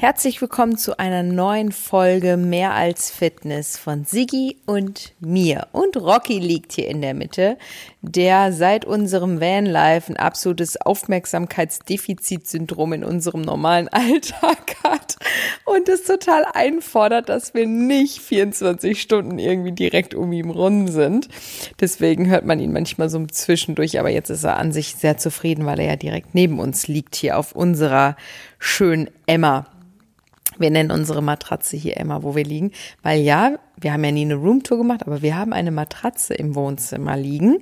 Herzlich willkommen zu einer neuen Folge Mehr als Fitness von Siggi und mir. Und Rocky liegt hier in der Mitte, der seit unserem Vanlife ein absolutes Aufmerksamkeitsdefizitsyndrom in unserem normalen Alltag hat und es total einfordert, dass wir nicht 24 Stunden irgendwie direkt um ihn rum sind. Deswegen hört man ihn manchmal so zwischendurch, aber jetzt ist er an sich sehr zufrieden, weil er ja direkt neben uns liegt hier auf unserer schönen Emma. Wir nennen unsere Matratze hier Emma, wo wir liegen, weil ja, wir haben ja nie eine Roomtour gemacht, aber wir haben eine Matratze im Wohnzimmer liegen,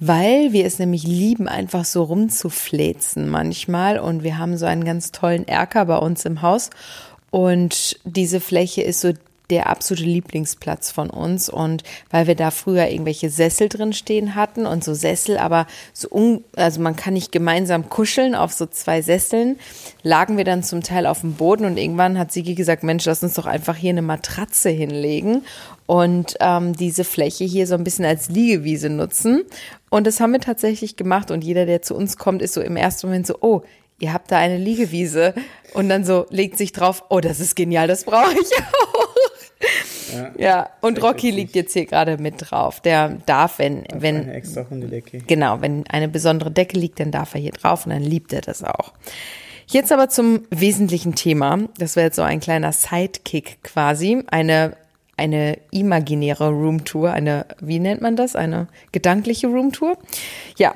weil wir es nämlich lieben, einfach so rumzufläzen manchmal. Und wir haben so einen ganz tollen Erker bei uns im Haus. Und diese Fläche ist so der absolute Lieblingsplatz von uns. Und weil wir da früher irgendwelche Sessel drin stehen hatten und so Sessel, aber so un, also man kann nicht gemeinsam kuscheln auf so zwei Sesseln, lagen wir dann zum Teil auf dem Boden und irgendwann hat Sigi gesagt, Mensch, lass uns doch einfach hier eine Matratze hinlegen und ähm, diese Fläche hier so ein bisschen als Liegewiese nutzen. Und das haben wir tatsächlich gemacht und jeder, der zu uns kommt, ist so im ersten Moment so, oh, ihr habt da eine Liegewiese. Und dann so legt sich drauf, oh, das ist genial, das brauche ich auch. Ja, und Rocky liegt jetzt hier gerade mit drauf. Der darf, wenn, Auf wenn, eine extra Hundedecke. Genau, wenn eine besondere Decke liegt, dann darf er hier drauf und dann liebt er das auch. Jetzt aber zum wesentlichen Thema. Das wäre jetzt so ein kleiner Sidekick quasi. Eine, eine imaginäre Roomtour, eine, wie nennt man das? Eine gedankliche Roomtour. Ja,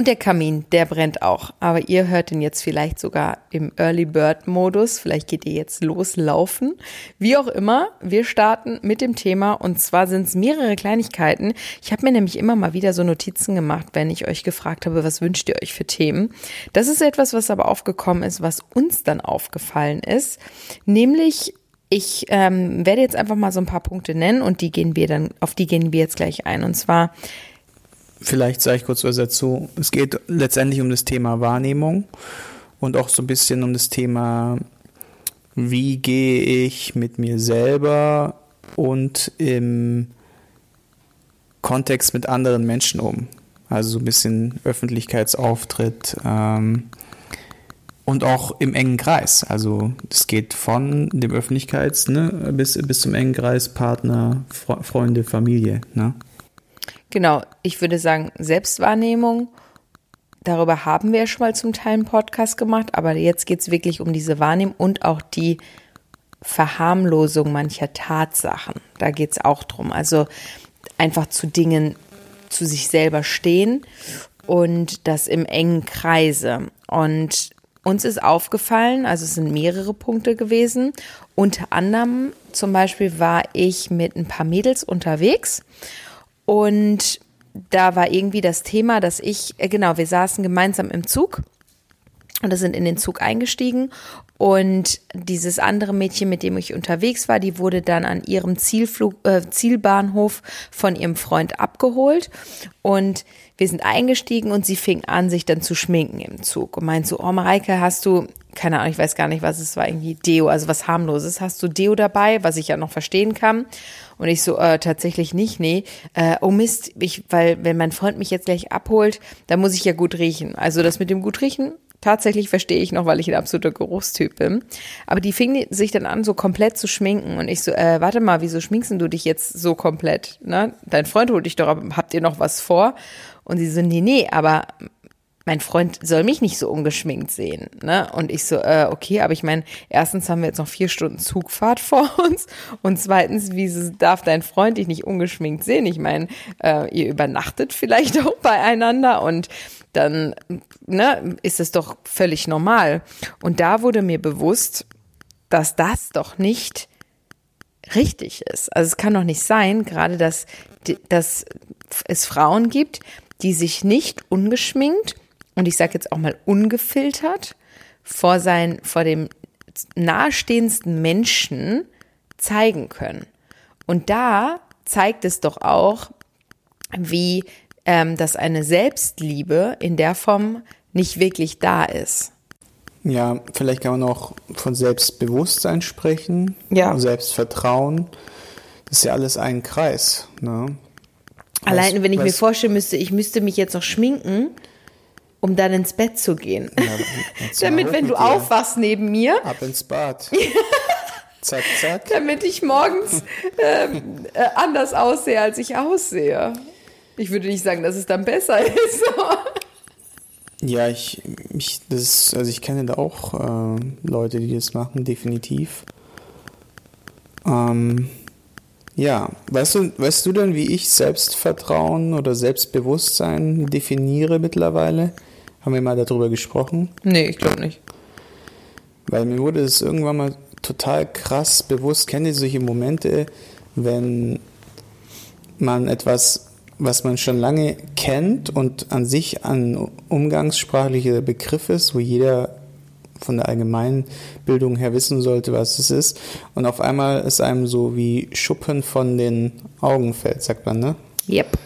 und der Kamin, der brennt auch. Aber ihr hört ihn jetzt vielleicht sogar im Early Bird Modus. Vielleicht geht ihr jetzt loslaufen. Wie auch immer, wir starten mit dem Thema. Und zwar sind es mehrere Kleinigkeiten. Ich habe mir nämlich immer mal wieder so Notizen gemacht, wenn ich euch gefragt habe, was wünscht ihr euch für Themen. Das ist etwas, was aber aufgekommen ist, was uns dann aufgefallen ist. Nämlich ich ähm, werde jetzt einfach mal so ein paar Punkte nennen und die gehen wir dann, auf die gehen wir jetzt gleich ein. Und zwar Vielleicht sage ich kurz was dazu. Es geht letztendlich um das Thema Wahrnehmung und auch so ein bisschen um das Thema, wie gehe ich mit mir selber und im Kontext mit anderen Menschen um. Also so ein bisschen Öffentlichkeitsauftritt ähm, und auch im engen Kreis. Also es geht von dem Öffentlichkeits ne, bis, bis zum engen Kreis, Partner, Freunde, Familie. Ne? Genau, ich würde sagen, Selbstwahrnehmung, darüber haben wir ja schon mal zum Teil einen Podcast gemacht, aber jetzt geht es wirklich um diese Wahrnehmung und auch die Verharmlosung mancher Tatsachen. Da geht es auch drum. Also einfach zu Dingen zu sich selber stehen und das im engen Kreise. Und uns ist aufgefallen, also es sind mehrere Punkte gewesen. Unter anderem zum Beispiel war ich mit ein paar Mädels unterwegs und da war irgendwie das Thema, dass ich, äh, genau, wir saßen gemeinsam im Zug und sind in den Zug eingestiegen. Und dieses andere Mädchen, mit dem ich unterwegs war, die wurde dann an ihrem Zielflug, äh, Zielbahnhof von ihrem Freund abgeholt. Und wir sind eingestiegen und sie fing an, sich dann zu schminken im Zug und meint so, oh Mareike, hast du, keine Ahnung, ich weiß gar nicht, was es war, irgendwie Deo, also was harmloses, hast du Deo dabei, was ich ja noch verstehen kann und ich so, äh, tatsächlich nicht, nee. Äh, oh Mist, ich, weil wenn mein Freund mich jetzt gleich abholt, dann muss ich ja gut riechen. Also das mit dem gut riechen, tatsächlich verstehe ich noch, weil ich ein absoluter Geruchstyp bin. Aber die fing sich dann an, so komplett zu schminken. Und ich so, äh, warte mal, wieso schminkst du dich jetzt so komplett? Ne? Dein Freund holt dich doch ab, habt ihr noch was vor? Und sie so, nee, nee, aber mein Freund soll mich nicht so ungeschminkt sehen. Ne? Und ich so, äh, okay, aber ich meine, erstens haben wir jetzt noch vier Stunden Zugfahrt vor uns und zweitens, wie darf dein Freund dich nicht ungeschminkt sehen? Ich meine, äh, ihr übernachtet vielleicht auch beieinander und dann ne, ist es doch völlig normal. Und da wurde mir bewusst, dass das doch nicht richtig ist. Also es kann doch nicht sein, gerade dass, dass es Frauen gibt, die sich nicht ungeschminkt und ich sage jetzt auch mal ungefiltert vor sein, vor dem nahestehendsten Menschen zeigen können. Und da zeigt es doch auch, wie ähm, dass eine Selbstliebe in der Form nicht wirklich da ist. Ja, vielleicht kann man auch von Selbstbewusstsein sprechen, ja. Selbstvertrauen. Das ist ja alles ein Kreis. Ne? Allein, wenn ich mir vorstellen müsste, ich müsste mich jetzt noch schminken, um dann ins Bett zu gehen. Ja, Damit, wenn du aufwachst neben mir, Ab ins Bad. zack, zack. damit ich morgens ähm, äh, anders aussehe, als ich aussehe. Ich würde nicht sagen, dass es dann besser ist. Ja, ich, ich, das, also ich kenne da auch äh, Leute, die das machen, definitiv. Ähm, ja, weißt du, weißt du denn, wie ich Selbstvertrauen oder Selbstbewusstsein definiere mittlerweile? Haben wir mal darüber gesprochen? nee, ich glaube nicht. Weil mir wurde es irgendwann mal total krass bewusst. Kennt ihr solche Momente, wenn man etwas, was man schon lange kennt und an sich ein umgangssprachlicher Begriff ist, wo jeder von der allgemeinen Bildung her wissen sollte, was es ist. Und auf einmal ist einem so wie Schuppen von den Augen fällt, sagt man, ne? Yep.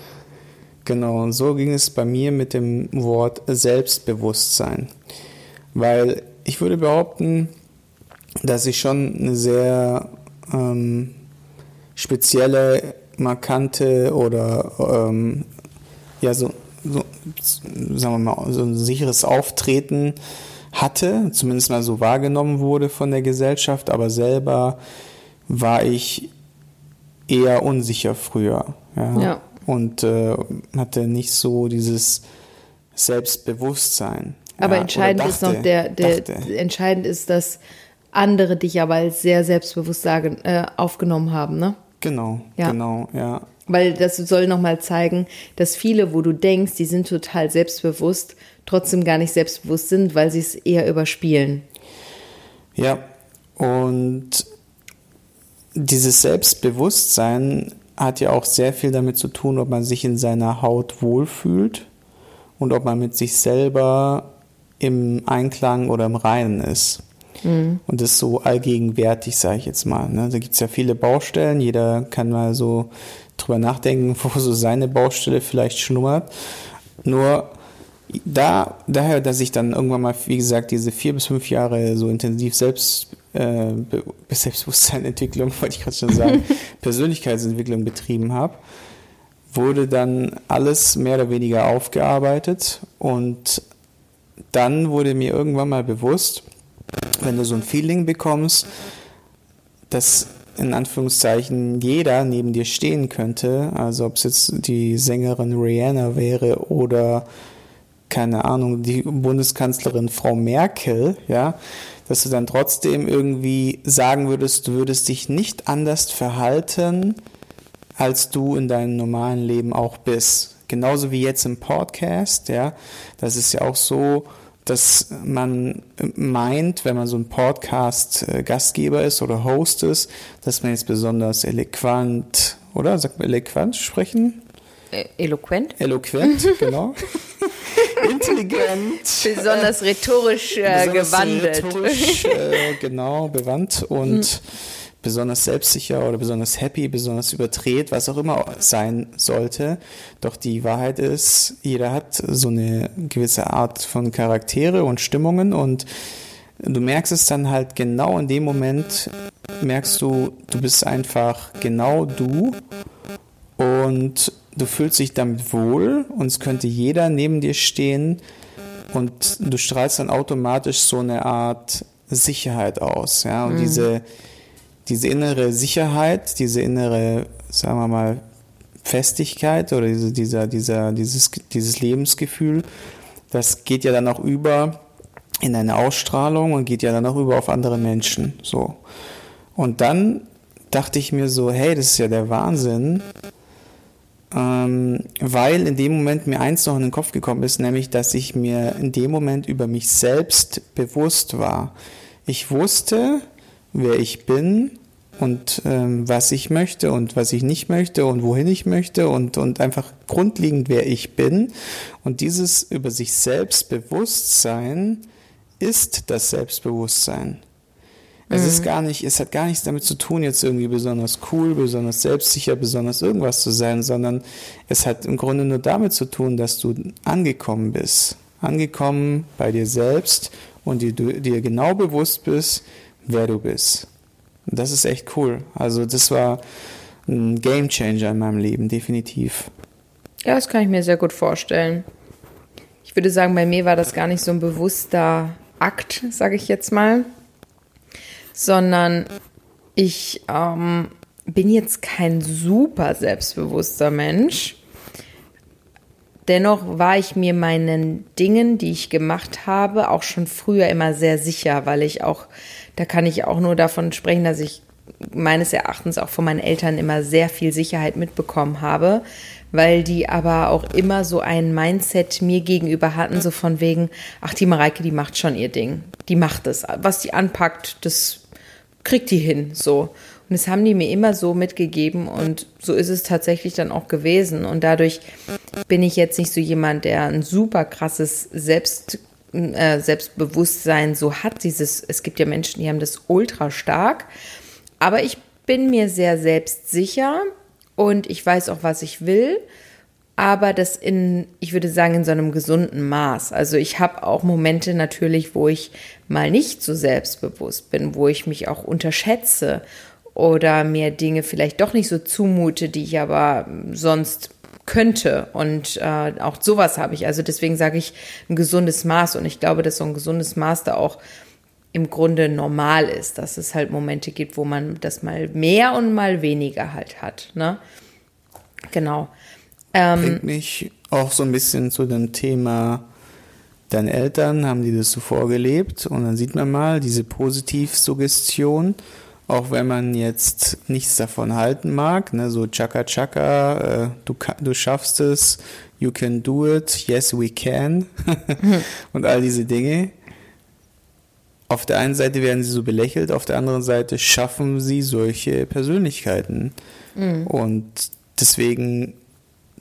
Genau, und so ging es bei mir mit dem Wort Selbstbewusstsein. Weil ich würde behaupten, dass ich schon eine sehr ähm, spezielle, markante oder ähm, ja, so, so, sagen wir mal, so ein sicheres Auftreten hatte, zumindest mal so wahrgenommen wurde von der Gesellschaft, aber selber war ich eher unsicher früher. Ja. Ja. Und äh, hatte nicht so dieses Selbstbewusstsein. Aber ja, entscheidend oder ist noch dachte- der, der dachte. entscheidend ist, dass andere dich aber als sehr selbstbewusst sagen, äh, aufgenommen haben, ne? Genau, Ja. genau, ja. Weil das soll nochmal zeigen, dass viele, wo du denkst, die sind total selbstbewusst, trotzdem gar nicht selbstbewusst sind, weil sie es eher überspielen. Ja, und dieses Selbstbewusstsein hat ja auch sehr viel damit zu tun, ob man sich in seiner Haut wohlfühlt und ob man mit sich selber im Einklang oder im Reinen ist. Und das ist so allgegenwärtig, sage ich jetzt mal. Ne? Da gibt es ja viele Baustellen, jeder kann mal so drüber nachdenken, wo so seine Baustelle vielleicht schlummert. Nur da, daher, dass ich dann irgendwann mal, wie gesagt, diese vier bis fünf Jahre so intensiv Selbst, äh, Be- Selbstbewusstseinentwicklung, wollte ich gerade schon sagen, Persönlichkeitsentwicklung betrieben habe, wurde dann alles mehr oder weniger aufgearbeitet und dann wurde mir irgendwann mal bewusst, wenn du so ein Feeling bekommst, dass in Anführungszeichen jeder neben dir stehen könnte, also ob es jetzt die Sängerin Rihanna wäre oder keine Ahnung, die Bundeskanzlerin Frau Merkel, ja, dass du dann trotzdem irgendwie sagen würdest, du würdest dich nicht anders verhalten, als du in deinem normalen Leben auch bist. Genauso wie jetzt im Podcast, ja. Das ist ja auch so, dass man meint, wenn man so ein Podcast-Gastgeber ist oder Host ist, dass man jetzt besonders eloquent, oder? Sagt man eloquent sprechen? Äh, eloquent? Eloquent, genau. Intelligent. Besonders rhetorisch äh, besonders gewandelt. rhetorisch, äh, genau, bewandt und besonders selbstsicher oder besonders happy, besonders überdreht, was auch immer sein sollte. Doch die Wahrheit ist, jeder hat so eine gewisse Art von Charaktere und Stimmungen und du merkst es dann halt genau in dem Moment, merkst du, du bist einfach genau du und du fühlst dich damit wohl und es könnte jeder neben dir stehen und du strahlst dann automatisch so eine Art Sicherheit aus, ja, und diese, diese innere Sicherheit, diese innere, sagen wir mal, Festigkeit oder diese, dieser, dieser, dieses, dieses Lebensgefühl, das geht ja dann auch über in eine Ausstrahlung und geht ja dann auch über auf andere Menschen, so. Und dann dachte ich mir so, hey, das ist ja der Wahnsinn, ähm, weil in dem Moment mir eins noch in den Kopf gekommen ist, nämlich, dass ich mir in dem Moment über mich selbst bewusst war. Ich wusste, wer ich bin und ähm, was ich möchte und was ich nicht möchte und wohin ich möchte und, und einfach grundlegend, wer ich bin. Und dieses über sich selbst Bewusstsein ist das Selbstbewusstsein. Es ist gar nicht, es hat gar nichts damit zu tun, jetzt irgendwie besonders cool, besonders selbstsicher, besonders irgendwas zu sein, sondern es hat im Grunde nur damit zu tun, dass du angekommen bist. Angekommen bei dir selbst und dir, dir genau bewusst bist, wer du bist. Und das ist echt cool. Also das war ein Gamechanger in meinem Leben, definitiv. Ja, das kann ich mir sehr gut vorstellen. ich würde sagen, bei mir war das gar nicht so ein bewusster Akt, sage ich jetzt mal, sondern ich ähm, bin jetzt kein super selbstbewusster Mensch. Dennoch war ich mir meinen Dingen, die ich gemacht habe, auch schon früher immer sehr sicher, weil ich auch, da kann ich auch nur davon sprechen, dass ich meines Erachtens auch von meinen Eltern immer sehr viel Sicherheit mitbekommen habe, weil die aber auch immer so ein Mindset mir gegenüber hatten, so von wegen, ach, die Mareike, die macht schon ihr Ding. Die macht es. Was die anpackt, das kriegt die hin, so. Und das haben die mir immer so mitgegeben und so ist es tatsächlich dann auch gewesen. Und dadurch bin ich jetzt nicht so jemand, der ein super krasses Selbst, äh, Selbstbewusstsein so hat. Dieses, es gibt ja Menschen, die haben das ultra stark. Aber ich bin mir sehr selbstsicher und ich weiß auch, was ich will. Aber das in, ich würde sagen, in so einem gesunden Maß. Also ich habe auch Momente natürlich, wo ich mal nicht so selbstbewusst bin, wo ich mich auch unterschätze oder mir Dinge vielleicht doch nicht so zumute, die ich aber sonst könnte. Und äh, auch sowas habe ich. Also deswegen sage ich ein gesundes Maß. Und ich glaube, dass so ein gesundes Maß da auch im Grunde normal ist, dass es halt Momente gibt, wo man das mal mehr und mal weniger halt hat. Ne? Genau. Ähm, Bringt mich auch so ein bisschen zu dem Thema, deine Eltern haben die das so vorgelebt und dann sieht man mal diese Positivsuggestion, auch wenn man jetzt nichts davon halten mag, ne, so Chaka Chaka, äh, du, du schaffst es, you can do it, yes we can und all diese Dinge auf der einen Seite werden sie so belächelt, auf der anderen Seite schaffen sie solche Persönlichkeiten. Mhm. Und deswegen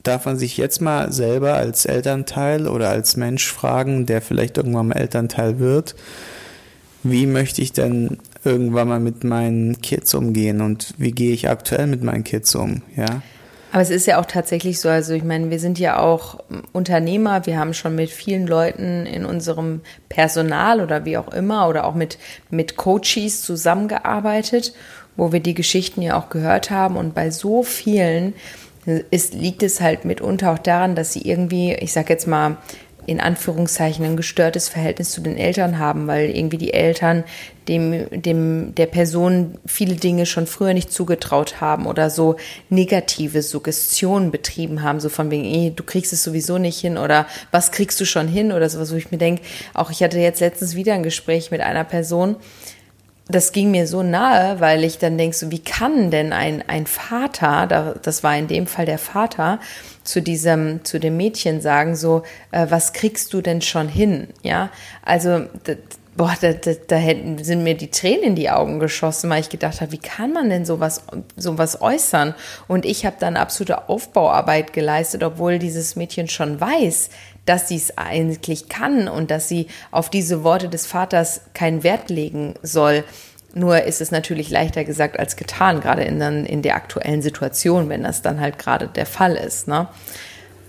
darf man sich jetzt mal selber als Elternteil oder als Mensch fragen, der vielleicht irgendwann mal Elternteil wird, wie möchte ich denn irgendwann mal mit meinen Kids umgehen und wie gehe ich aktuell mit meinen Kids um, ja? Aber es ist ja auch tatsächlich so, also ich meine, wir sind ja auch Unternehmer, wir haben schon mit vielen Leuten in unserem Personal oder wie auch immer oder auch mit, mit Coaches zusammengearbeitet, wo wir die Geschichten ja auch gehört haben und bei so vielen ist, liegt es halt mitunter auch daran, dass sie irgendwie, ich sag jetzt mal, in Anführungszeichen ein gestörtes Verhältnis zu den Eltern haben, weil irgendwie die Eltern dem, dem, der Person viele Dinge schon früher nicht zugetraut haben oder so negative Suggestionen betrieben haben, so von wegen, eh, du kriegst es sowieso nicht hin oder was kriegst du schon hin? oder sowas, wo ich mir denke, auch ich hatte jetzt letztens wieder ein Gespräch mit einer Person, das ging mir so nahe, weil ich dann denke, so, wie kann denn ein, ein Vater, das war in dem Fall der Vater, zu diesem, zu dem Mädchen sagen, so, äh, was kriegst du denn schon hin? Ja, also, boah, da, da, da hätten, sind mir die Tränen in die Augen geschossen, weil ich gedacht habe, wie kann man denn sowas, sowas äußern? Und ich habe dann absolute Aufbauarbeit geleistet, obwohl dieses Mädchen schon weiß, dass sie es eigentlich kann und dass sie auf diese Worte des Vaters keinen Wert legen soll. Nur ist es natürlich leichter gesagt als getan, gerade in, in der aktuellen Situation, wenn das dann halt gerade der Fall ist. Ne?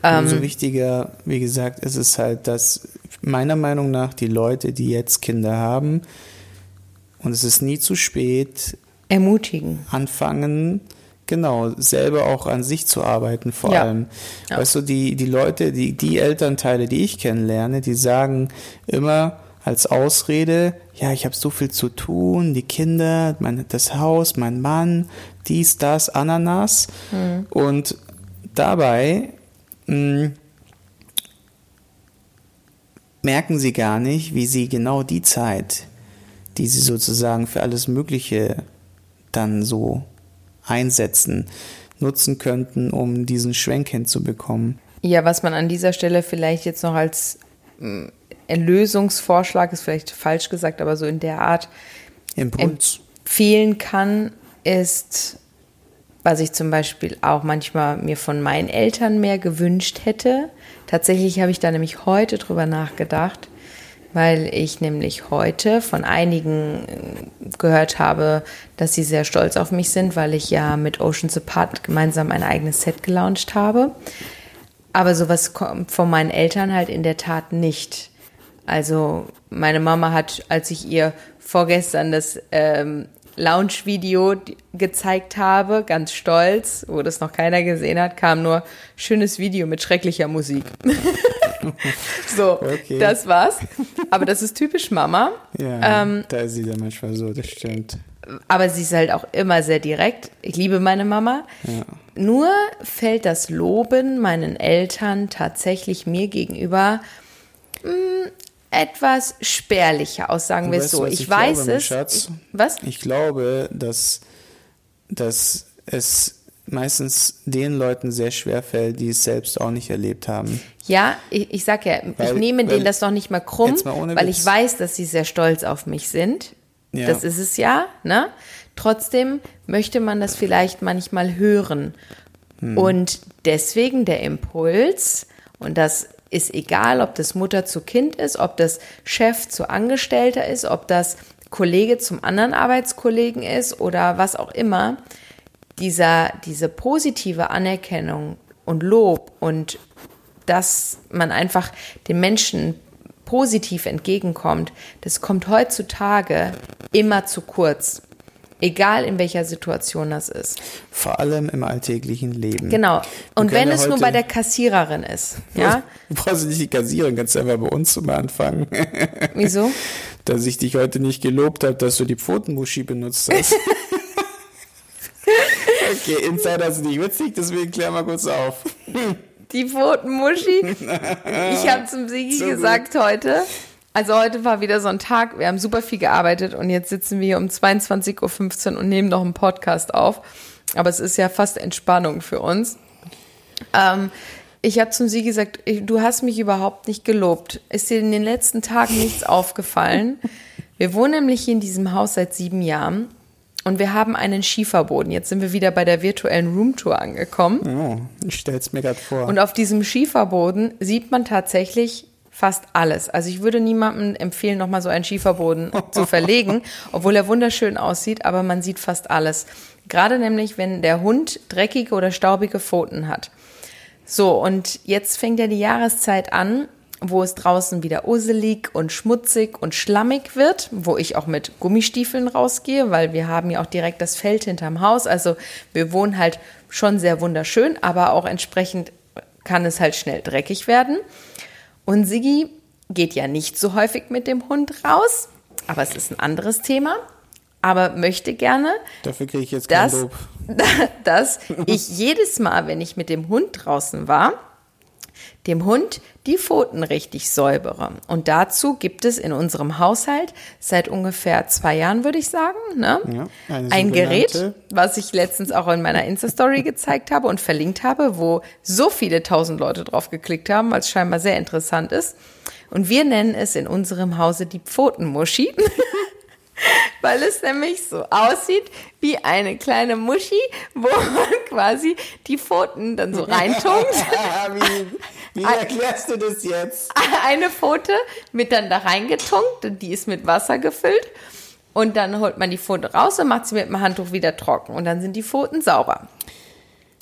Umso ähm, wichtiger, wie gesagt, ist es halt, dass meiner Meinung nach die Leute, die jetzt Kinder haben, und es ist nie zu spät, ermutigen, anfangen, Genau, selber auch an sich zu arbeiten vor ja. allem. Ja. Weißt du, die, die Leute, die, die Elternteile, die ich kennenlerne, die sagen immer als Ausrede, ja, ich habe so viel zu tun, die Kinder, mein, das Haus, mein Mann, dies, das, Ananas. Mhm. Und dabei mh, hm, merken sie gar nicht, wie sie genau die Zeit, die sie sozusagen für alles Mögliche dann so einsetzen, nutzen könnten, um diesen Schwenk hinzubekommen. Ja, was man an dieser Stelle vielleicht jetzt noch als mm, Erlösungsvorschlag ist vielleicht falsch gesagt, aber so in der Art Impuls. empfehlen kann, ist, was ich zum Beispiel auch manchmal mir von meinen Eltern mehr gewünscht hätte. Tatsächlich habe ich da nämlich heute drüber nachgedacht weil ich nämlich heute von einigen äh, gehört habe, dass sie sehr stolz auf mich sind, weil ich ja mit Oceans Apart gemeinsam ein eigenes Set gelauncht habe. Aber sowas kommt von meinen Eltern halt in der Tat nicht. Also meine Mama hat, als ich ihr vorgestern das ähm, Lounge-Video gezeigt habe, ganz stolz, wo das noch keiner gesehen hat, kam nur schönes Video mit schrecklicher Musik. so, Okay. das war's. Aber das ist typisch Mama. Ja, Ähm, da ist sie dann manchmal so, das stimmt. aber sie ist halt auch immer sehr direkt. Ich liebe meine Mama. Nur fällt das Loben meinen Eltern tatsächlich mir gegenüber mh, etwas spärlicher aus, sagen wir es so. Ich, ich weiß glaube, es. Schatz? Ich, was? Ich glaube, dass, dass es meistens den Leuten sehr schwer fällt, die es selbst auch nicht erlebt haben. Ja, ich, ich sag ja, ich Weil- nehme weil- denen das noch nicht mal krumm, mal weil Witz. ich weiß, dass sie sehr stolz auf mich sind. Ja. Das ist es ja, ne? Trotzdem möchte man das vielleicht manchmal hören. Hm. Und deswegen der Impuls, und das ist egal, ob das Mutter zu Kind ist, ob das Chef zu Angestellter ist, ob das Kollege zum anderen Arbeitskollegen ist oder was auch immer, dieser, diese positive Anerkennung und Lob und dass man einfach den Menschen positiv entgegenkommt, das kommt heutzutage immer zu kurz. Egal in welcher Situation das ist. Vor allem im alltäglichen Leben. Genau. Und wenn es nur bei der Kassiererin ist. Ja? Du brauchst nicht die Kassiererin, kannst einfach bei uns mal anfangen. Wieso? dass ich dich heute nicht gelobt habe, dass du die Pfotenmuschi benutzt hast. okay, Insider ist nicht witzig, deswegen klär mal kurz auf. Die Pfotenmuschi. Ich habe zum Sigi So gesagt heute. Also heute war wieder so ein Tag, wir haben super viel gearbeitet und jetzt sitzen wir hier um 22.15 Uhr und nehmen noch einen Podcast auf. Aber es ist ja fast Entspannung für uns. Ähm, ich habe zum Sigi gesagt, du hast mich überhaupt nicht gelobt. Ist dir in den letzten Tagen nichts aufgefallen? Wir wohnen nämlich hier in diesem Haus seit sieben Jahren und wir haben einen Schieferboden. Jetzt sind wir wieder bei der virtuellen Roomtour angekommen. Oh, ich stell's mir gerade vor. Und auf diesem Schieferboden sieht man tatsächlich fast alles. Also ich würde niemandem empfehlen, nochmal so einen Schieferboden zu verlegen, obwohl er wunderschön aussieht, aber man sieht fast alles. Gerade nämlich, wenn der Hund dreckige oder staubige Pfoten hat. So, und jetzt fängt ja die Jahreszeit an, wo es draußen wieder uselig und schmutzig und schlammig wird, wo ich auch mit Gummistiefeln rausgehe, weil wir haben ja auch direkt das Feld hinterm Haus. Also wir wohnen halt schon sehr wunderschön, aber auch entsprechend kann es halt schnell dreckig werden. Und Siggi geht ja nicht so häufig mit dem Hund raus, aber es ist ein anderes Thema. Aber möchte gerne, Dafür kriege ich jetzt dass, dass ich jedes Mal, wenn ich mit dem Hund draußen war, dem Hund die Pfoten richtig säubere. Und dazu gibt es in unserem Haushalt seit ungefähr zwei Jahren, würde ich sagen, ne? Ja, ein Gerät, was ich letztens auch in meiner Insta-Story gezeigt habe und verlinkt habe, wo so viele tausend Leute drauf geklickt haben, weil es scheinbar sehr interessant ist. Und wir nennen es in unserem Hause die Pfotenmuschi. Weil es nämlich so aussieht wie eine kleine Muschi, wo man quasi die Pfoten dann so reintunkt. wie, wie erklärst du das jetzt? Eine Pfote wird dann da reingetunkt und die ist mit Wasser gefüllt. Und dann holt man die Pfote raus und macht sie mit dem Handtuch wieder trocken. Und dann sind die Pfoten sauber.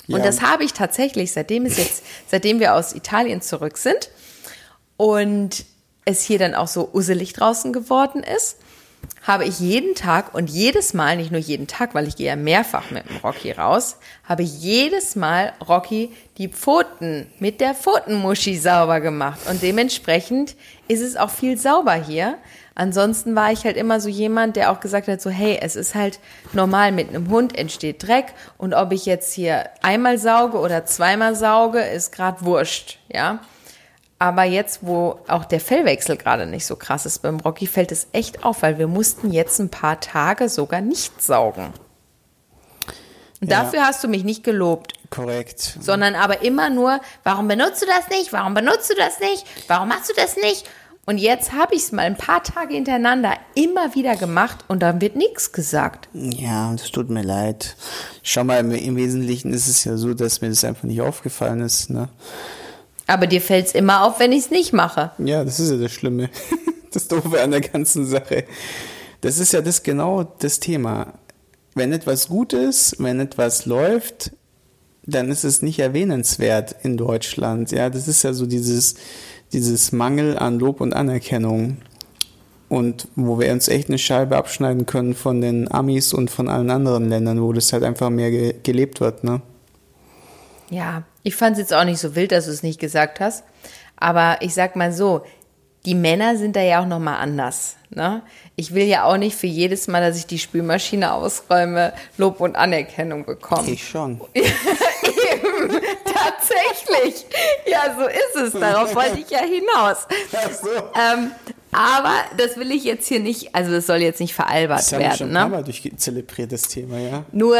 Und Ja. das habe ich tatsächlich, seitdem es jetzt, seitdem wir aus Italien zurück sind und es hier dann auch so uselig draußen geworden ist, habe ich jeden Tag und jedes Mal, nicht nur jeden Tag, weil ich gehe ja mehrfach mit dem Rocky raus, habe ich jedes Mal Rocky die Pfoten mit der Pfotenmuschi sauber gemacht. Und dementsprechend ist es auch viel sauber hier. Ansonsten war ich halt immer so jemand, der auch gesagt hat, so hey, es ist halt normal, mit einem Hund entsteht Dreck und ob ich jetzt hier einmal sauge oder zweimal sauge, ist gerade wurscht, ja. Aber jetzt, wo auch der Fellwechsel gerade nicht so krass ist beim Rocky, fällt es echt auf, weil wir mussten jetzt ein paar Tage sogar nicht saugen. Und Ja. dafür hast du mich nicht gelobt, Korrekt. sondern aber immer nur, warum benutzt du das nicht? Warum benutzt du das nicht? Warum machst du das nicht? Und jetzt habe ich es mal ein paar Tage hintereinander immer wieder gemacht und dann wird nichts gesagt. Ja, das tut mir leid. Schau mal, im, im Wesentlichen ist es ja so, dass mir das einfach nicht aufgefallen ist. Ne? Aber dir fällt es immer auf, wenn ich es nicht mache. Ja, das ist ja das Schlimme. Das Doofe an der ganzen Sache. Das ist ja das genau das Thema. Wenn etwas gut ist, wenn etwas läuft, dann ist es nicht erwähnenswert in Deutschland. Ja, das ist ja so dieses, dieses Mangel an Lob und Anerkennung. Und wo wir uns echt eine Scheibe abschneiden können von den Amis und von allen anderen Ländern, wo das halt einfach mehr ge gelebt wird, ne? Ja, ich fand es jetzt auch nicht so wild, dass du es nicht gesagt hast. Aber ich sag mal so, die Männer sind da ja auch nochmal anders. Ne? Ich will ja auch nicht für jedes Mal, dass ich die Spülmaschine ausräume, Lob und Anerkennung bekommen. Ich schon. Eben, tatsächlich. Ja, so ist es. Darauf wollte ich ja hinaus. So. Ähm, aber das will ich jetzt hier nicht, also das soll jetzt nicht veralbert Das haben wir schon werden. ein paar Ne? Mal durchzelebriert, das Thema, ja. Nur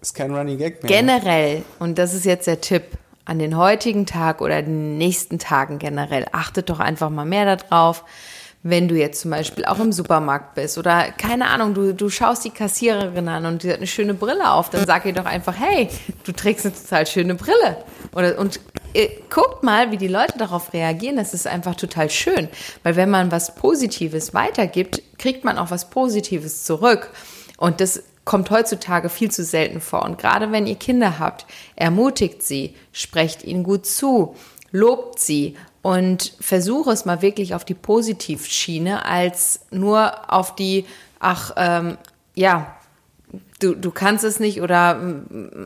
Ist kein Running Gag mehr. generell, und das ist jetzt der Tipp, an den heutigen Tag oder den nächsten Tagen generell, achtet doch einfach mal mehr darauf, wenn du jetzt zum Beispiel auch im Supermarkt bist oder keine Ahnung, du, du schaust die Kassiererin an und die hat eine schöne Brille auf, dann sag ihr doch einfach, hey, du trägst eine total schöne Brille. Oder, und äh, guckt mal, wie die Leute darauf reagieren. Das ist einfach total schön. Weil wenn man was Positives weitergibt, kriegt man auch was Positives zurück. Und das kommt heutzutage viel zu selten vor. Und gerade wenn ihr Kinder habt, ermutigt sie, sprecht ihnen gut zu, lobt sie und versuche es mal wirklich auf die Positivschiene als nur auf die, ach, ähm, ja, du, du kannst es nicht oder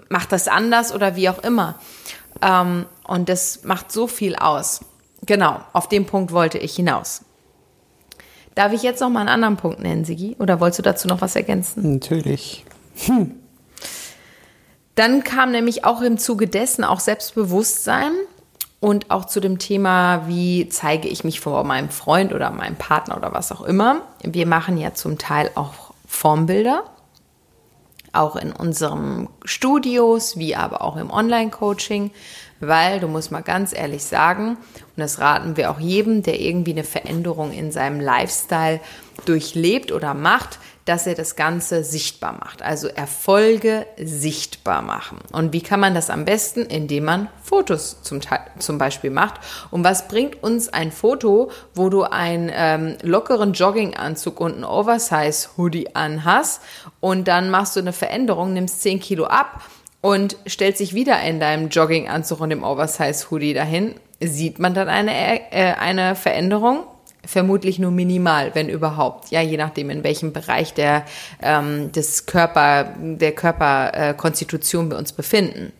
mach das anders oder wie auch immer. Ähm, und das macht so viel aus. Genau, auf den Punkt wollte ich hinaus. Darf ich jetzt noch mal einen anderen Punkt nennen, Sigi? Oder wolltest du dazu noch was ergänzen? Natürlich. Dann kam nämlich auch im Zuge dessen auch Selbstbewusstsein und auch zu dem Thema, wie zeige ich mich vor meinem Freund oder meinem Partner oder was auch immer. Wir machen ja zum Teil auch Formbilder, auch in unseren Studios, wie aber auch im Online-Coaching, weil du musst mal ganz ehrlich sagen, und das raten wir auch jedem, der irgendwie eine Veränderung in seinem Lifestyle durchlebt oder macht, dass er das Ganze sichtbar macht. Also Erfolge sichtbar machen. Und wie kann man das am besten? Indem man Fotos zum, zum Beispiel macht. Und was bringt uns ein Foto, wo du einen ähm, lockeren Jogginganzug und einen Oversize-Hoodie anhast und dann machst du eine Veränderung, nimmst 10 Kilo ab und stellst dich wieder in deinem Jogginganzug und dem Oversize-Hoodie dahin? Sieht man dann eine, äh, eine Veränderung? Vermutlich nur minimal, wenn überhaupt. Ja, je nachdem, in welchem Bereich der, ähm, des Körper, der Körperkonstitution wir uns befinden.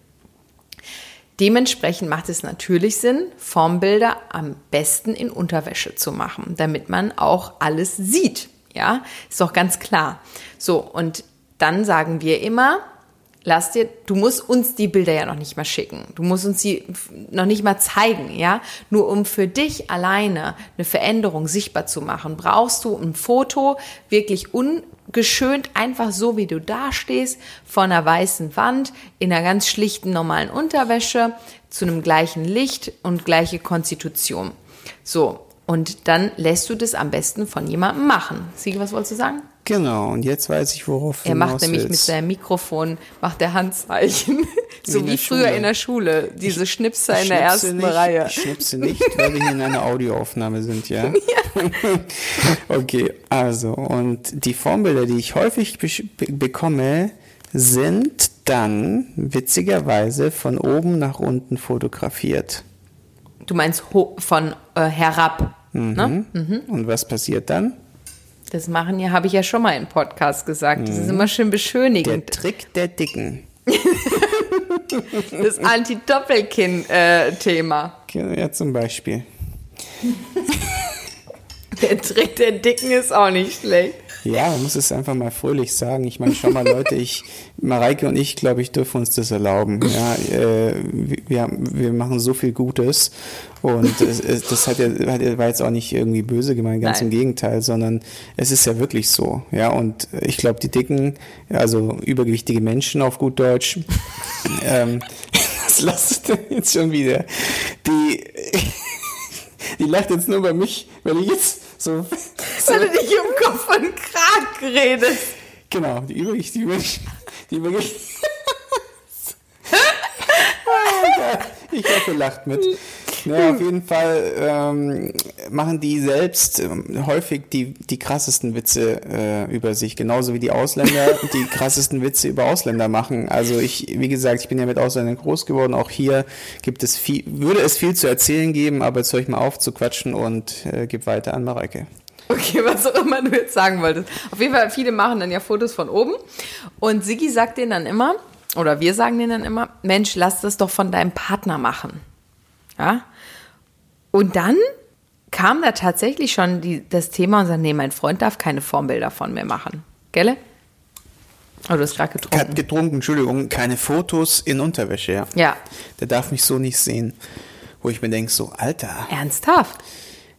Dementsprechend macht es natürlich Sinn, Formbilder am besten in Unterwäsche zu machen, damit man auch alles sieht. Ja, ist doch ganz klar. So, und dann sagen wir immer, lass dir, du musst uns die Bilder ja noch nicht mal schicken. Du musst uns die noch nicht mal zeigen, ja. Nur um für dich alleine eine Veränderung sichtbar zu machen, brauchst du ein Foto wirklich ungeschönt, einfach so wie du da stehst, vor einer weißen Wand, in einer ganz schlichten normalen Unterwäsche, zu einem gleichen Licht und gleiche Konstitution. So. Und dann lässt du das am besten von jemandem machen. Siege, was wolltest du sagen? Genau, und jetzt weiß ich, worauf du Er macht nämlich mit willst. seinem Mikrofon, macht der Handzeichen. so wie der früher Schule. in der Schule. Diese Schnipser Ich in der schnipse ersten nicht, Reihe. Ich schnipse nicht, weil wir hier in einer Audioaufnahme sind, ja? okay, also, und die Formbilder, die ich häufig be bekomme, sind dann witzigerweise von oben nach unten fotografiert. Du meinst ho- von äh, herab. Ne? Und was passiert dann? Das machen ja, habe ich ja schon mal im Podcast gesagt. Das ist immer schön Mhm. Der beschönigend. Trick der Dicken. Das Anti-Doppelkinn-Thema. Ja, zum Beispiel. der Trick der Dicken ist auch nicht schlecht. Ja, man muss es einfach mal fröhlich sagen. Ich meine, schau mal, Leute, ich, Mareike und ich, glaube ich, dürfen uns das erlauben. Ja, äh, wir, wir machen so viel Gutes und es, es, das hat ja, war jetzt auch nicht irgendwie böse gemeint, ganz Nein. im Gegenteil, sondern es ist ja wirklich so. Ja, und ich glaube, die dicken, also übergewichtige Menschen auf gut Deutsch, ähm, was lasst denn jetzt schon wieder? Die, die lacht jetzt nur bei mich, weil ich jetzt so, so Weil du dich um Kopf und Kragen redest. Genau, die übergewichtigen Menschen. Die übergewichtigen. ich hoffe, lacht mit. Ja, auf jeden Fall ähm, machen die selbst ähm, häufig die, die krassesten Witze äh, über sich, genauso wie die Ausländer die krassesten Witze über Ausländer machen. Also ich, wie gesagt, ich bin ja mit Ausländern groß geworden. Auch hier gibt es viel, würde es viel zu erzählen geben, aber jetzt höre ich mal auf zu quatschen und äh, gebe weiter an Mareike. Okay, was auch immer du jetzt sagen wolltest. Auf jeden Fall, viele machen dann ja Fotos von oben. Und Sigi sagt denen dann immer, oder wir sagen denen dann immer, Mensch, lass das doch von deinem Partner machen. Ja? Und dann kam da tatsächlich schon die, das Thema und sagte, nee, mein Freund darf keine Formbilder von mir machen. Gelle? Oh, du hast gerade getrunken. Hat getrunken, Entschuldigung, keine Fotos in Unterwäsche, ja. Ja. Der darf mich so nicht sehen. Wo ich mir denke, so, Alter, Ernsthaft?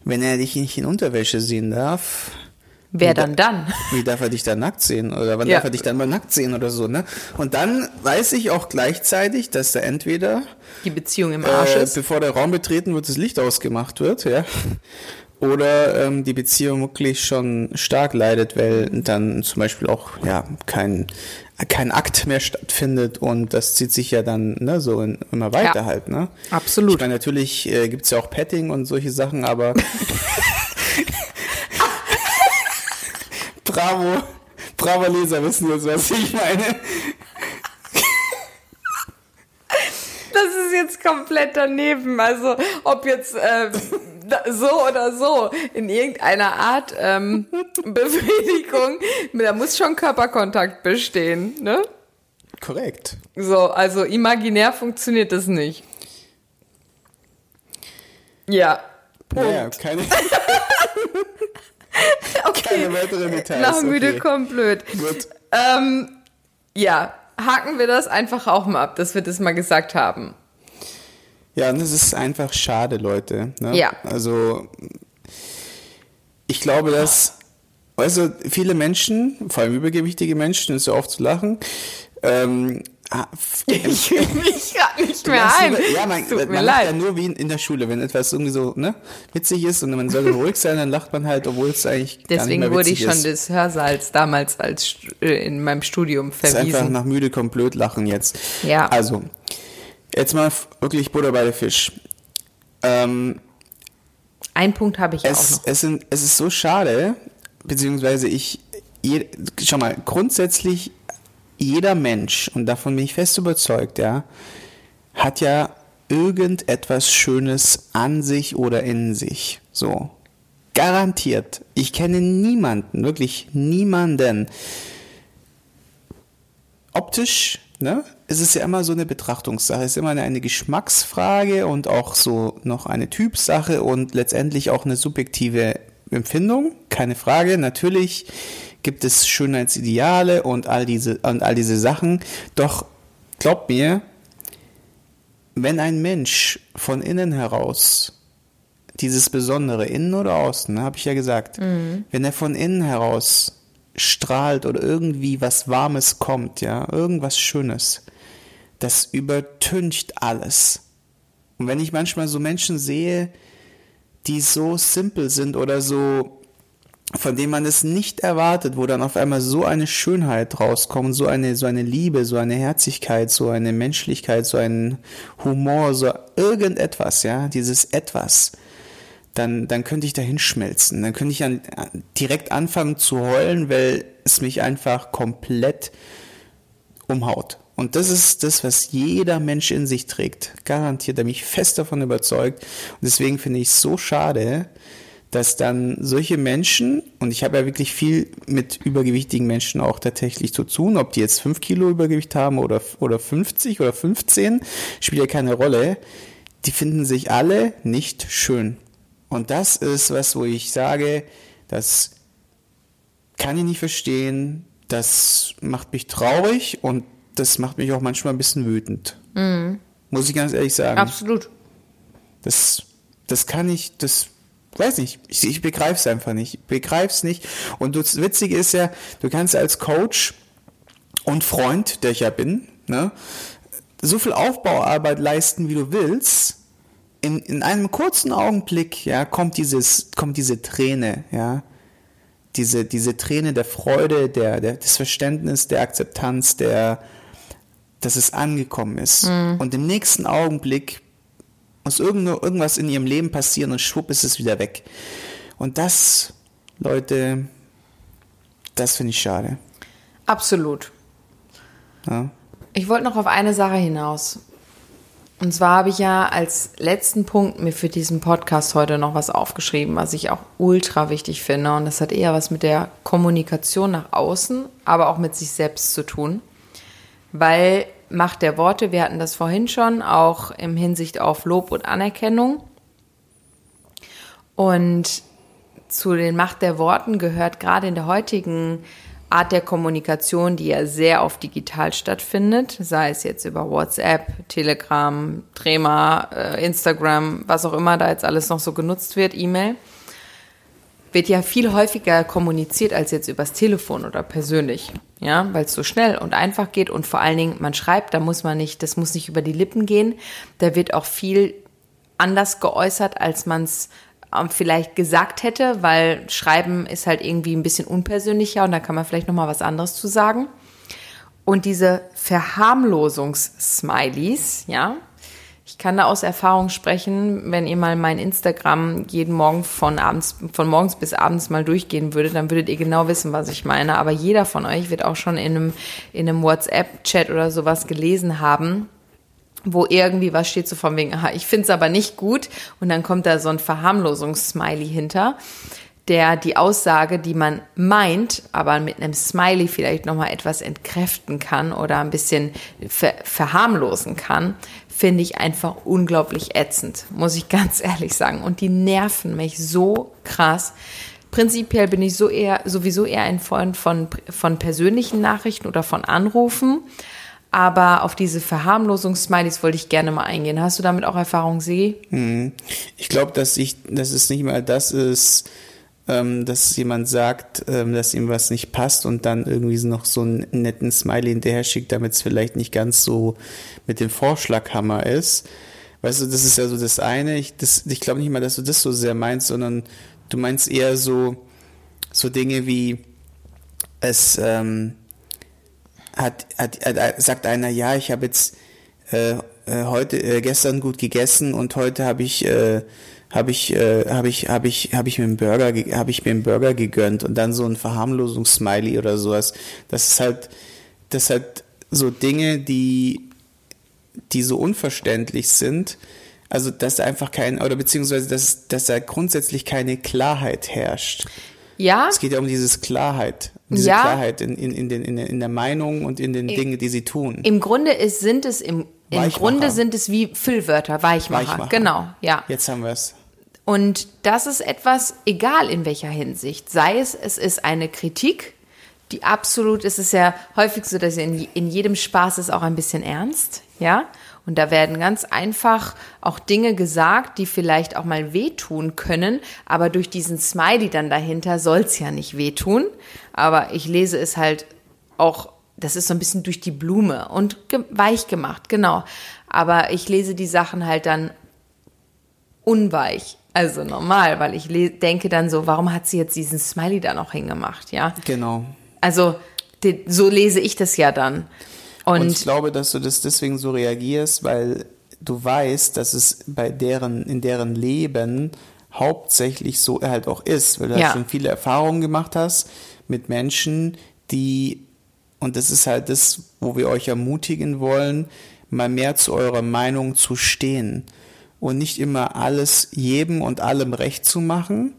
wenn er dich nicht in Unterwäsche sehen darf, Wer Wie dann da- dann? wie darf er dich dann nackt sehen? Oder wann Ja. darf er dich dann mal nackt sehen oder so, ne? Und dann weiß ich auch gleichzeitig, dass da entweder, Die Beziehung im Arsch äh, ist. bevor der Raum betreten wird, das Licht ausgemacht wird, ja. Oder ähm, die Beziehung wirklich schon stark leidet, weil dann zum Beispiel auch ja kein, kein Akt mehr stattfindet und das zieht sich ja dann ne, so in, immer weiter Ja. halt. Ne? Absolut. Ich meine, natürlich äh, gibt's ja auch Petting und solche Sachen, aber Bravo, bravo Leser wissen jetzt, was ich meine. Das ist jetzt komplett daneben. Also ob jetzt äh, so oder so in irgendeiner Art ähm, Befriedigung, da muss schon Körperkontakt bestehen, ne? Korrekt. So, also imaginär funktioniert das nicht. Ja. Punkt. Naja, keine, okay. keine weiteren Details. Nach müde okay. kommt blöd. Gut. Ähm, ja, haken wir das einfach auch mal ab, dass wir das mal gesagt haben. Ja, und das ist einfach schade, Leute. Ne? Ja. Also, ich glaube, dass, du, viele Menschen, vor allem übergewichtige Menschen, ist ja oft zu lachen, ähm, ah, Ich will mich gerade nicht mehr ein. Ja, man, Es tut man mir lacht leid. ja nur wie in, in der Schule, wenn etwas irgendwie so ne, witzig ist und man soll ruhig sein, dann lacht man halt, obwohl es eigentlich gar nicht Deswegen mehr wurde ich schon ist. des Hörsaals damals als äh, in meinem Studium Es ist einfach verwiesen. nach müde kommt blöd lachen jetzt. Ja. Also, jetzt mal wirklich Butter bei der Fisch. Ähm, Ein Punkt habe ich ja auch es, noch. es, sind, es ist so schade, beziehungsweise ich, je, schau mal, grundsätzlich jeder Mensch, und davon bin ich fest überzeugt, ja, hat ja irgendetwas Schönes an sich oder in sich. So. Garantiert. Ich kenne niemanden, wirklich niemanden. Optisch, ne? Es ist ja immer so eine Betrachtungssache, es ist immer eine, eine Geschmacksfrage und auch so noch eine Typsache und letztendlich auch eine subjektive Empfindung, keine Frage. Natürlich gibt es Schönheitsideale und all diese und all diese Sachen, doch glaubt mir, wenn ein Mensch von innen heraus dieses Besondere, innen oder außen, habe ich ja gesagt, wenn er von innen heraus strahlt oder irgendwie was Warmes kommt, ja, irgendwas Schönes, das übertüncht alles. Und wenn ich manchmal so Menschen sehe, die so simpel sind oder so, von denen man es nicht erwartet, wo dann auf einmal so eine Schönheit rauskommt, so eine, so eine Liebe, so eine Herzlichkeit, so eine Menschlichkeit, so ein Humor, so irgendetwas, ja, dieses etwas, dann, dann könnte ich da hinschmelzen. Dann könnte ich an, direkt anfangen zu heulen, weil es mich einfach komplett umhaut. Und das ist das, was jeder Mensch in sich trägt. Garantiert, da bin ich fest davon überzeugt. Und deswegen finde ich es so schade, dass dann solche Menschen, und ich habe ja wirklich viel mit übergewichtigen Menschen auch tatsächlich zu tun, ob die jetzt 5 Kilo Übergewicht haben oder, oder 50 oder 15, spielt ja keine Rolle, die finden sich alle nicht schön. Und das ist was, wo ich sage, das kann ich nicht verstehen, das macht mich traurig und das macht mich auch manchmal ein bisschen wütend. Muss ich ganz ehrlich sagen. Absolut. Das, das kann ich, das weiß nicht. Ich, ich begreife es einfach nicht. Ich begreife es nicht. Und das Witzige ist ja, du kannst als Coach und Freund, der ich ja bin, ne, so viel Aufbauarbeit leisten, wie du willst. In, in einem kurzen Augenblick, ja, kommt dieses, kommt diese Träne, ja. Diese, diese Träne der Freude, der, der, des Verständnis, der Akzeptanz, der, dass es angekommen ist. Und im nächsten Augenblick muss irgend, irgendwas in ihrem Leben passieren und schwupp ist es wieder weg. Und das, Leute, das finde ich schade. Absolut. Ja. Ich wollte noch auf eine Sache hinaus. Und zwar habe ich ja als letzten Punkt mir für diesen Podcast heute noch was aufgeschrieben, was ich auch ultra wichtig finde. Und das hat eher was mit der Kommunikation nach außen, aber auch mit sich selbst zu tun. Weil Macht der Worte, wir hatten das vorhin schon, auch im Hinsicht auf Lob und Anerkennung. Und zu den Macht der Worten gehört gerade in der heutigen Art der Kommunikation, die ja sehr oft digital stattfindet, sei es jetzt über WhatsApp, Telegram, Trema, äh, Instagram, was auch immer da jetzt alles noch so genutzt wird, E-Mail, wird ja viel häufiger kommuniziert als jetzt übers Telefon oder persönlich, ja, weil es so schnell und einfach geht und vor allen Dingen man schreibt, da muss man nicht, das muss nicht über die Lippen gehen, da wird auch viel anders geäußert, als man es ähm, vielleicht gesagt hätte, weil Schreiben ist halt irgendwie ein bisschen unpersönlicher und da kann man vielleicht noch mal was anderes zu sagen. Und diese Verharmlosungs-Smileys, ja, ich kann da aus Erfahrung sprechen, wenn ihr mal mein Instagram jeden Morgen von abends, von morgens bis abends mal durchgehen würdet, dann würdet ihr genau wissen, was ich meine. Aber jeder von euch wird auch schon in einem, in einem WhatsApp-Chat oder sowas gelesen haben, wo irgendwie was steht so von wegen, aha, ich finde es aber nicht gut und dann kommt da so ein Verharmlosungssmiley hinter, der die Aussage, die man meint, aber mit einem Smiley vielleicht nochmal etwas entkräften kann oder ein bisschen ver verharmlosen kann, finde ich einfach unglaublich ätzend, muss ich ganz ehrlich sagen. Und die nerven mich so krass. Prinzipiell bin ich so eher, sowieso eher ein Freund von, von persönlichen Nachrichten oder von Anrufen. Aber auf diese Verharmlosungssmileys wollte ich gerne mal eingehen. Hast du damit auch Erfahrung, See? Hm. Ich glaube, dass ich, dass es nicht mal das ist, ähm, dass jemand sagt, ähm, dass ihm was nicht passt und dann irgendwie noch so einen netten Smiley hinterher schickt, damit es vielleicht nicht ganz so mit dem Vorschlaghammer ist. Weißt du, das ist ja so das eine. Ich, ich glaube nicht mal, dass du das so sehr meinst, sondern du meinst eher so, so Dinge wie es, ähm, hat, hat, hat, sagt einer, ja, ich habe jetzt äh, äh, heute, äh, gestern gut gegessen und heute habe ich, äh, habe ich, äh, habe ich, habe ich, habe ich mir einen Burger, habe ich mir einen Burger gegönnt und dann so ein Verharmlosungssmiley oder sowas. Das ist halt, das halt so Dinge, die, die so unverständlich sind. Also, dass da einfach kein, oder beziehungsweise, dass, dass da grundsätzlich keine Klarheit herrscht. Ja. Es geht ja um dieses Klarheit, diese ja. Klarheit in, in, in, den, in, in der Meinung und in den Im, Dingen, die sie tun. Im Grunde ist, sind es im, im Grunde sind es wie Füllwörter, Weichmacher. Weichmacher. Genau, ja. Jetzt haben wir es. Und das ist etwas, egal in welcher Hinsicht. Sei es, es ist eine Kritik, die absolut, es ist ja häufig so, dass in, in jedem Spaß ist auch ein bisschen ernst, ja. Und da werden ganz einfach auch Dinge gesagt, die vielleicht auch mal wehtun können, aber durch diesen Smiley dann dahinter soll's ja nicht wehtun. Aber ich lese es halt auch, das ist so ein bisschen durch die Blume und weich gemacht, genau. Aber ich lese die Sachen halt dann unweich. Also normal, weil ich denke dann so, warum hat sie jetzt diesen Smiley da noch hingemacht, ja? Genau. Also so lese ich das ja dann. Und, und ich glaube, dass du das deswegen so reagierst, weil du weißt, dass es bei deren, in deren Leben hauptsächlich so halt auch ist, weil du ja. halt schon viele Erfahrungen gemacht hast mit Menschen, die, und das ist halt das, wo wir euch ermutigen wollen, mal mehr zu eurer Meinung zu stehen und nicht immer alles jedem und allem recht zu machen,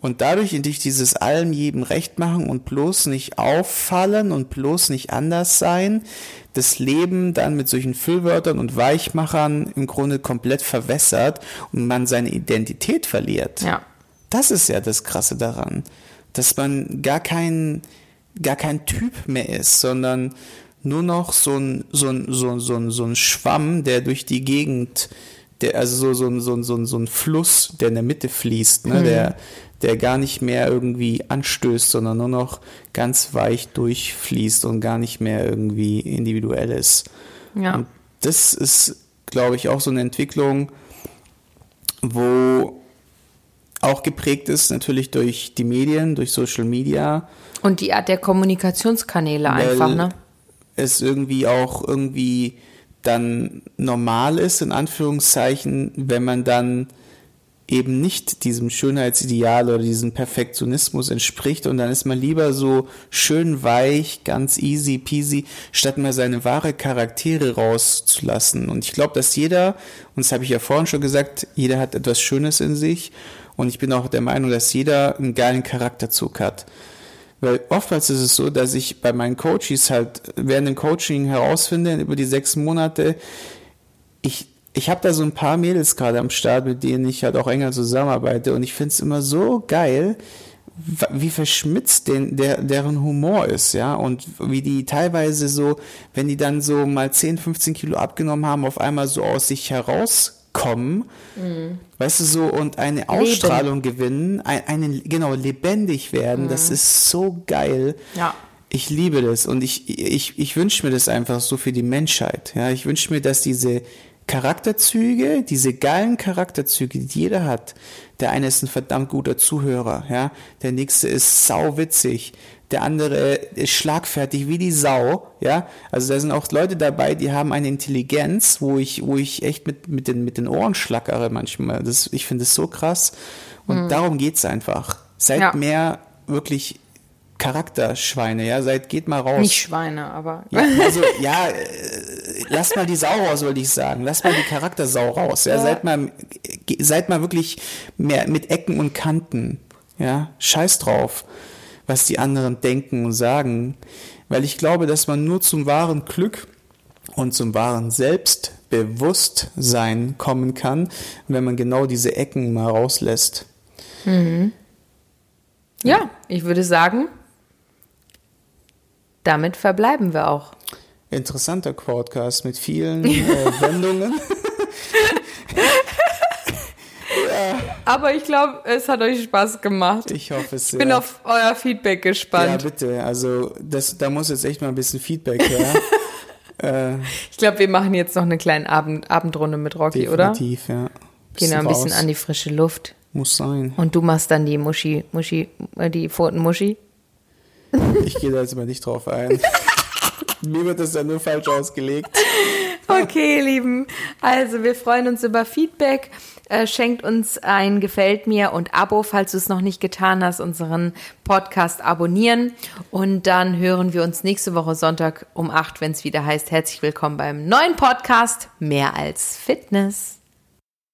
und dadurch durch dieses allem jedem recht machen und bloß nicht auffallen und bloß nicht anders sein, das Leben dann mit solchen Füllwörtern und Weichmachern im Grunde komplett verwässert und man seine Identität verliert. Ja. Das ist ja das Krasse daran, dass man gar kein, gar kein Typ mehr ist, sondern nur noch so ein, so ein, so ein, so ein, so ein Schwamm, der durch die Gegend der, also so, so, so, so, so ein Fluss, der in der Mitte fließt, ne, mhm. der, der gar nicht mehr irgendwie anstößt, sondern nur noch ganz weich durchfließt und gar nicht mehr irgendwie individuell ist. Ja. Und das ist, glaube ich, auch so eine Entwicklung, wo auch geprägt ist natürlich durch die Medien, durch Social Media. Und die Art der Kommunikationskanäle einfach, ne? Es irgendwie auch irgendwie dann normal ist, in Anführungszeichen, wenn man dann eben nicht diesem Schönheitsideal oder diesem Perfektionismus entspricht und dann ist man lieber so schön weich, ganz easy peasy, statt mal seine wahre Charaktere rauszulassen. Und ich glaube, dass jeder, und das habe ich ja vorhin schon gesagt, jeder hat etwas Schönes in sich und ich bin auch der Meinung, dass jeder einen geilen Charakterzug hat. Weil oftmals ist es so, dass ich bei meinen Coaches halt während dem Coaching herausfinde, über die sechs Monate, ich ich habe da so ein paar Mädels gerade am Start, mit denen ich halt auch enger zusammenarbeite. Und ich finde es immer so geil, wie verschmitzt den, der, deren Humor ist, ja, und wie die teilweise so, wenn die dann so mal 10, 15 Kilo abgenommen haben, auf einmal so aus sich herauskommen, mhm. weißt du, so, und eine Ausstrahlung Leben. gewinnen, ein, einen, genau, lebendig werden, mhm. das ist so geil. Ja. Ich liebe das und ich, ich, ich wünsche mir das einfach so für die Menschheit, ja, ich wünsche mir, dass diese Charakterzüge, diese geilen Charakterzüge, die jeder hat. Der eine ist ein verdammt guter Zuhörer, ja. Der nächste ist sauwitzig. Der andere ist schlagfertig wie die Sau, ja. Also da sind auch Leute dabei, die haben eine Intelligenz, wo ich, wo ich echt mit, mit den, mit den Ohren schlackere manchmal. Das, ich finde es so krass. Und mhm. darum geht's einfach. Seid ja. mehr wirklich Charakterschweine, ja, seid, geht mal raus. Nicht Schweine, aber. Ja, also, ja, äh, lasst mal die Sau raus, wollte ich sagen. Lasst mal die Charaktersau raus, ja, ja. seid mal, seid mal wirklich mehr mit Ecken und Kanten, ja, scheiß drauf, was die anderen denken und sagen, weil ich glaube, dass man nur zum wahren Glück und zum wahren Selbstbewusstsein kommen kann, wenn man genau diese Ecken mal rauslässt. Mhm. Ja, ich würde sagen, damit verbleiben wir auch. Interessanter Quadcast mit vielen äh, Wendungen. ja. Aber ich glaube, es hat euch Spaß gemacht. Ich hoffe es. Ich bin auf euer Feedback gespannt. Ja, bitte. Also, das, da muss jetzt echt mal ein bisschen Feedback her. äh, ich glaube, wir machen jetzt noch eine kleine Abend, Abendrunde mit Rocky, definitiv, oder? Definitiv, ja. Gehen wir ein bisschen an die frische Luft. Muss sein. Und du machst dann die Muschi, Muschi, äh, die Pfotenmuschi. Ich gehe da jetzt mal nicht drauf ein. Mir wird das ja nur falsch ausgelegt. Okay, Lieben. Also, wir freuen uns über Feedback. Äh, schenkt uns ein Gefällt mir und Abo, falls du es noch nicht getan hast, unseren Podcast abonnieren. Und dann hören wir uns nächste Woche Sonntag um 8, wenn es wieder heißt, herzlich willkommen beim neuen Podcast Mehr als Fitness.